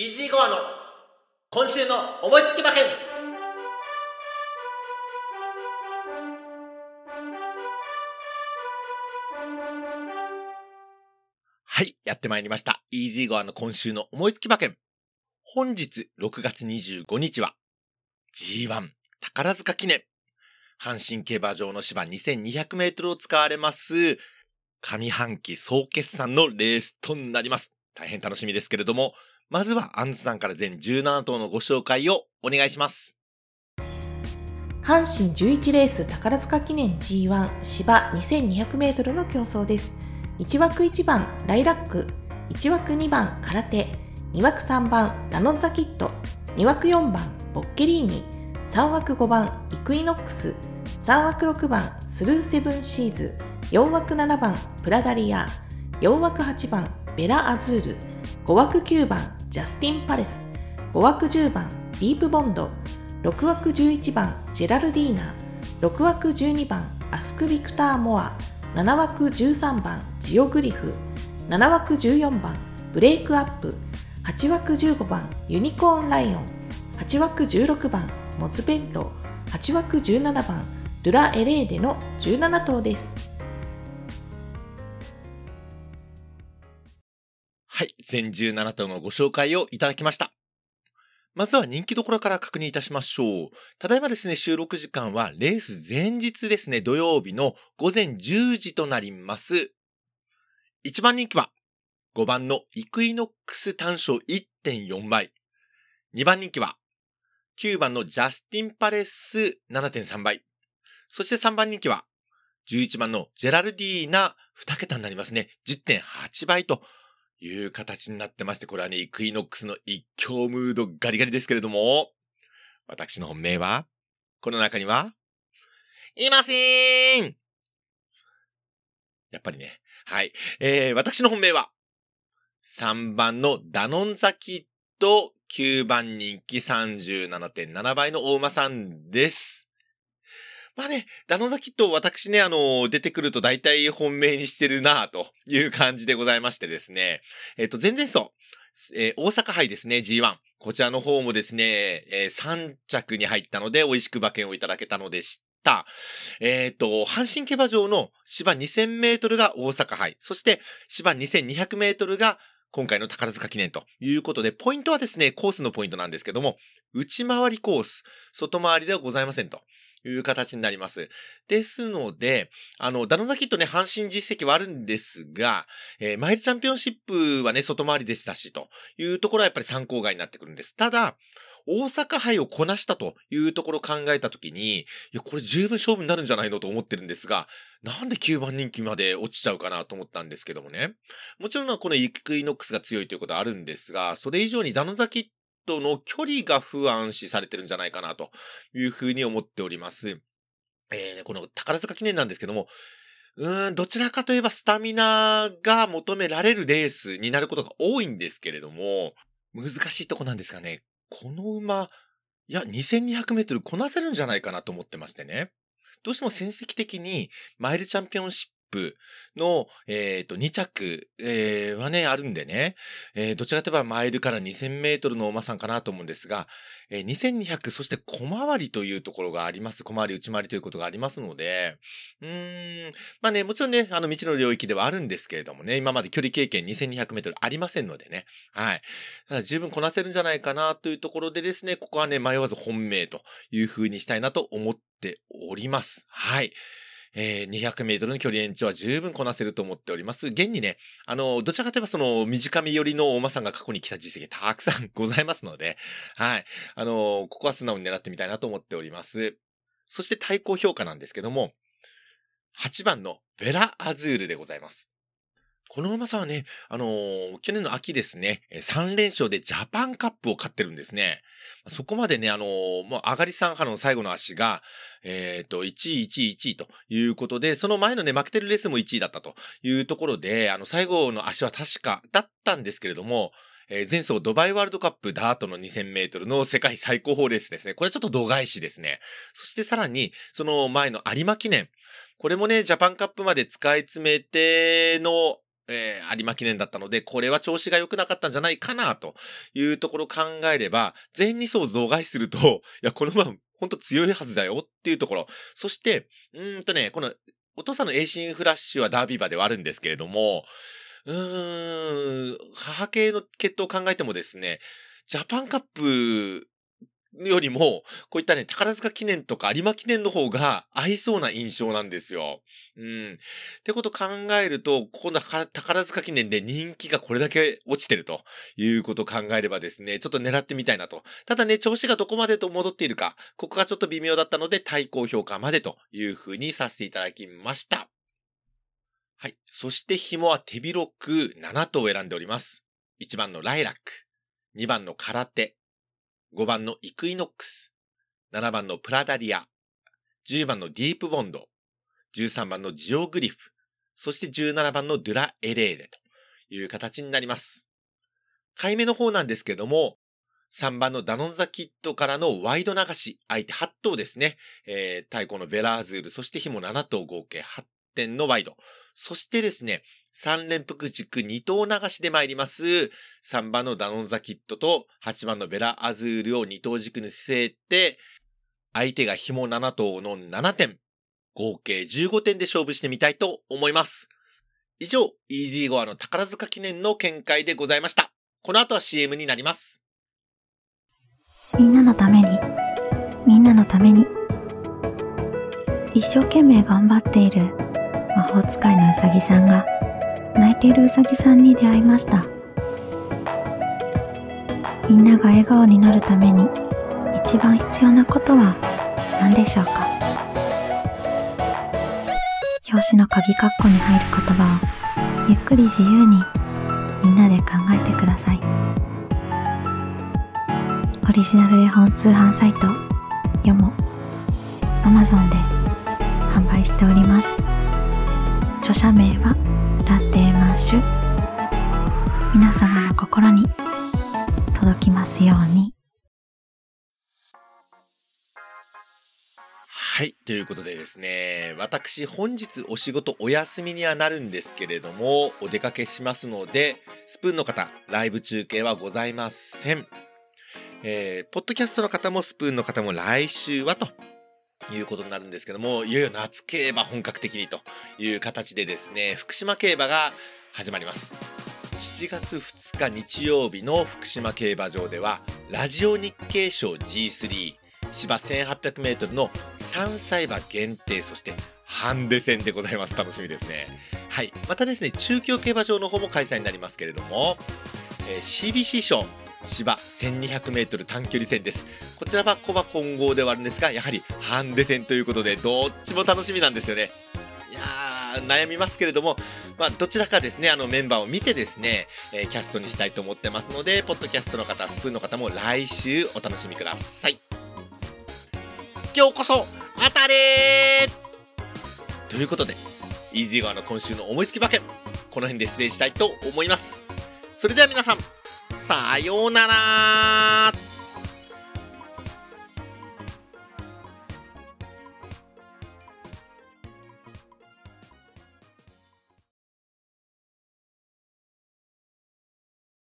イージーゴアの今週の思いつき馬券はい、やってまいりました。イージーゴアの今週の思いつき馬券。本日6月25日は G1 宝塚記念阪神競馬場の芝2200メートルを使われます上半期総決算のレースとなります。大変楽しみですけれども、まずはアンズさんから全17頭のご紹介をお願いします。阪神11レース宝塚記念 G1 芝 2200m の競争です。1枠1番ライラック、1枠2番空手、2枠3番ラノンザキット、2枠4番ボッケリーニ、3枠5番イクイノックス、3枠6番スルーセブンシーズ、4枠7番プラダリア、4枠8番ベラアズール、5枠9番ジャスティン・パレス5枠10番ディープ・ボンド6枠11番ジェラルディーナ6枠12番アスク・ビクター・モア7枠13番ジオグリフ7枠14番ブレイクアップ8枠15番ユニコーンライオン8枠16番モズベッロ8枠17番ドゥラ・エレーデの17頭です。はい、全17頭のご紹介をいただきました。まずは人気どころから確認いたしましょう。ただいまですね、収録時間はレース前日ですね、土曜日の午前10時となります。1番人気は5番のイクイノックス単勝1.4倍。2番人気は9番のジャスティンパレス7.3倍。そして3番人気は11番のジェラルディーナ2桁になりますね。10.8倍という形になってまして、これはね、イクイノックスの一強ムードガリガリですけれども、私の本命は、この中には、いませーんやっぱりね。はい。えー、私の本命は、3番のダノンザキッド、9番人気37.7倍の大馬さんです。まあね、ダノザキット私ね、あの、出てくると大体本命にしてるなという感じでございましてですね。えっ、と、全然そう。えー、大阪杯ですね、G1。こちらの方もですね、えー、3着に入ったので、美味しく馬券をいただけたのでした。えっ、ー、と、阪神競馬場の芝2000メートルが大阪杯。そして、芝2200メートルが今回の宝塚記念ということで、ポイントはですね、コースのポイントなんですけども、内回りコース、外回りではございませんと。いう形になります。ですので、あの、ダノザキットね、阪神実績はあるんですが、えー、マイルチャンピオンシップはね、外回りでしたし、というところはやっぱり参考外になってくるんです。ただ、大阪杯をこなしたというところを考えたときに、いや、これ十分勝負になるんじゃないのと思ってるんですが、なんで9番人気まで落ちちゃうかなと思ったんですけどもね。もちろんこのイクイノックスが強いということはあるんですが、それ以上にダノザキッとの距離が不安視されてるんじゃないかなというふうに思っております。えー、この宝塚記念なんですけども、うーん、どちらかといえばスタミナが求められるレースになることが多いんですけれども、難しいとこなんですがね、この馬、いや、2200メートルこなせるんじゃないかなと思ってましてね。どうしても戦績的にマイルチャンピオンシップの、えっ、ー、と、2着、えー、はね、あるんでね、えー、どちらかといえばマイルから2000メートルの馬さんかなと思うんですが、えー、2200、そして小回りというところがあります。小回り、内回りということがありますので、うーん、まあね、もちろんね、あの道の領域ではあるんですけれどもね、今まで距離経験2200メートルありませんのでね、はい。ただ十分こなせるんじゃないかなというところでですね、ここはね、迷わず本命という風にしたいなと思っております。はい。えー、200メートルの距離延長は十分こなせると思っております。現にね、あの、どちらかといえばその短め寄りの大間さんが過去に来た実績たくさんございますので、はい。あの、ここは素直に狙ってみたいなと思っております。そして対抗評価なんですけども、8番のベラアズールでございます。この馬さんはね、あのー、去年の秋ですね、3連勝でジャパンカップを勝ってるんですね。そこまでね、あのー、もう上がり3波の最後の足が、えっ、ー、と、1位、1位、1位ということで、その前のね、負けてるレースも1位だったというところで、あの、最後の足は確かだったんですけれども、え、前走ドバイワールドカップダートの2000メートルの世界最高峰レースですね。これちょっと度外視ですね。そしてさらに、その前の有馬記念。これもね、ジャパンカップまで使い詰めてのえー、有馬記念だったので、これは調子が良くなかったんじゃないかな、というところを考えれば、前二走除外すると、いや、この馬、ほんと強いはずだよっていうところ。そして、うんとね、この、お父さんのエイシンフラッシュはダービー馬ではあるんですけれども、うーん、母系の血統を考えてもですね、ジャパンカップよりも、こういったね、宝塚記念とか有馬記念の方が合いそうな印象なんですよ。うん。ってこと考えると、今度は宝塚記念で人気がこれだけ落ちてるということ考えればですね、ちょっと狙ってみたいなと。ただね、調子がどこまでと戻っているか、ここがちょっと微妙だったので、対抗評価までという風にさせていただきました。はい。そして紐は手広く7頭を選んでおります。1番のライラック、2番の空手、5番のイクイノックス、7番のプラダリア、10番のディープボンド、13番のジオグリフ、そして17番のドゥラエレーレという形になります。回目の方なんですけども、3番のダノンザキットからのワイド流し、相手8頭ですね。えー、太鼓のベラーズール、そして紐7頭合計8点のワイド。そしてですね、3連複軸2頭流しで参ります。3番のダノンザキットと8番のベラアズールを2頭軸に据えて、相手が紐7頭の7点、合計15点で勝負してみたいと思います。以上、イージーゴアの宝塚記念の見解でございました。この後は CM になります。みんなのために、みんなのために、一生懸命頑張っている魔法使いのうさぎさんが泣いているうさぎさんに出会いました。みんなが笑顔になるために一番必要なことは何でしょうか？表紙の鍵括弧に入る言葉をゆっくり自由にみんなで考えてください。オリジナル絵本通販サイトよも Amazon で販売しております。著者名はラテマッシュ皆様の心に届きますようにはい。ということでですね、私本日お仕事お休みにはなるんですけれども、お出かけしますので、スプーンの方、ライブ中継はございません。えー、ポッドキャストの方もスプーンの方も来週はということになるんですけども、いよいよ夏競馬本格的にという形でですね、福島競馬が始まります。7月2日日曜日の福島競馬場では、ラジオ日経賞 G3、芝1800メートルの3歳馬限定、そしてハンデ戦でございます。楽しみですね。はい。またですね、中京競馬場の方も開催になりますけれども、えー、CBC 賞芝1200メートル短距離戦です。こちらはコバ混合ではあるんですが、やはりハンデ戦ということで、どっちも楽しみなんですよね。いやー、悩みますけれども、まあ、どちらかですね、あのメンバーを見てですね、えー、キャストにしたいと思ってますので、ポッドキャストの方、スプーンの方も来週お楽しみください。今日こそ、当たれということで、イージー川の今週の思いつき馬券、この辺で失礼したいと思います。それでは皆さん、さようなら。